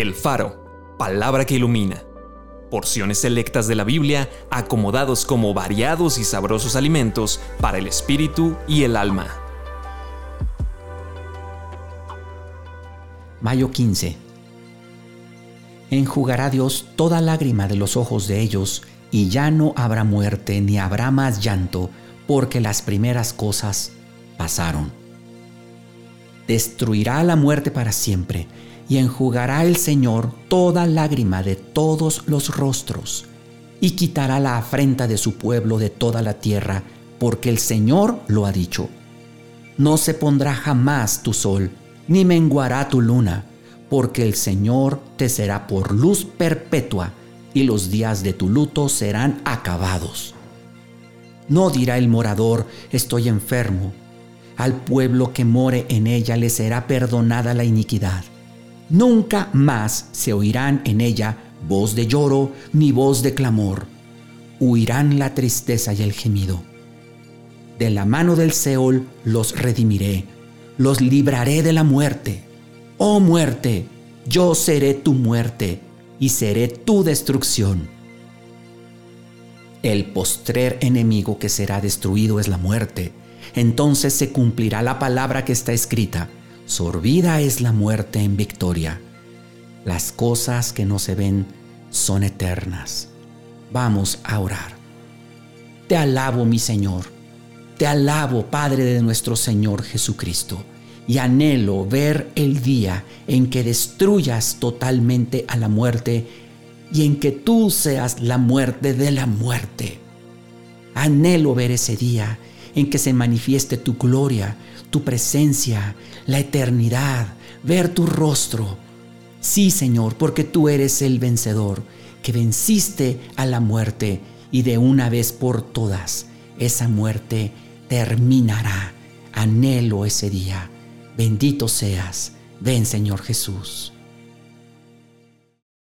El Faro, palabra que ilumina. Porciones selectas de la Biblia acomodados como variados y sabrosos alimentos para el espíritu y el alma. Mayo 15. Enjugará Dios toda lágrima de los ojos de ellos, y ya no habrá muerte ni habrá más llanto, porque las primeras cosas pasaron. Destruirá la muerte para siempre y enjugará el Señor toda lágrima de todos los rostros, y quitará la afrenta de su pueblo de toda la tierra, porque el Señor lo ha dicho. No se pondrá jamás tu sol, ni menguará tu luna, porque el Señor te será por luz perpetua, y los días de tu luto serán acabados. No dirá el morador, estoy enfermo. Al pueblo que more en ella le será perdonada la iniquidad Nunca más se oirán en ella voz de lloro ni voz de clamor. Huirán la tristeza y el gemido. De la mano del Seol los redimiré, los libraré de la muerte. Oh muerte, yo seré tu muerte y seré tu destrucción. El postrer enemigo que será destruido es la muerte. Entonces se cumplirá la palabra que está escrita Sorbida es la muerte en victoria. Las cosas que no se ven son eternas. Vamos a orar. Te alabo, mi Señor. Te alabo, Padre de nuestro Señor Jesucristo. Y anhelo ver el día en que destruyas totalmente a la muerte y en que tú seas la muerte de la muerte. Anhelo ver ese día en que se manifieste tu gloria, tu presencia, la eternidad, ver tu rostro. Sí, Señor, porque tú eres el vencedor, que venciste a la muerte y de una vez por todas esa muerte terminará. Anhelo ese día. Bendito seas. Ven, Señor Jesús.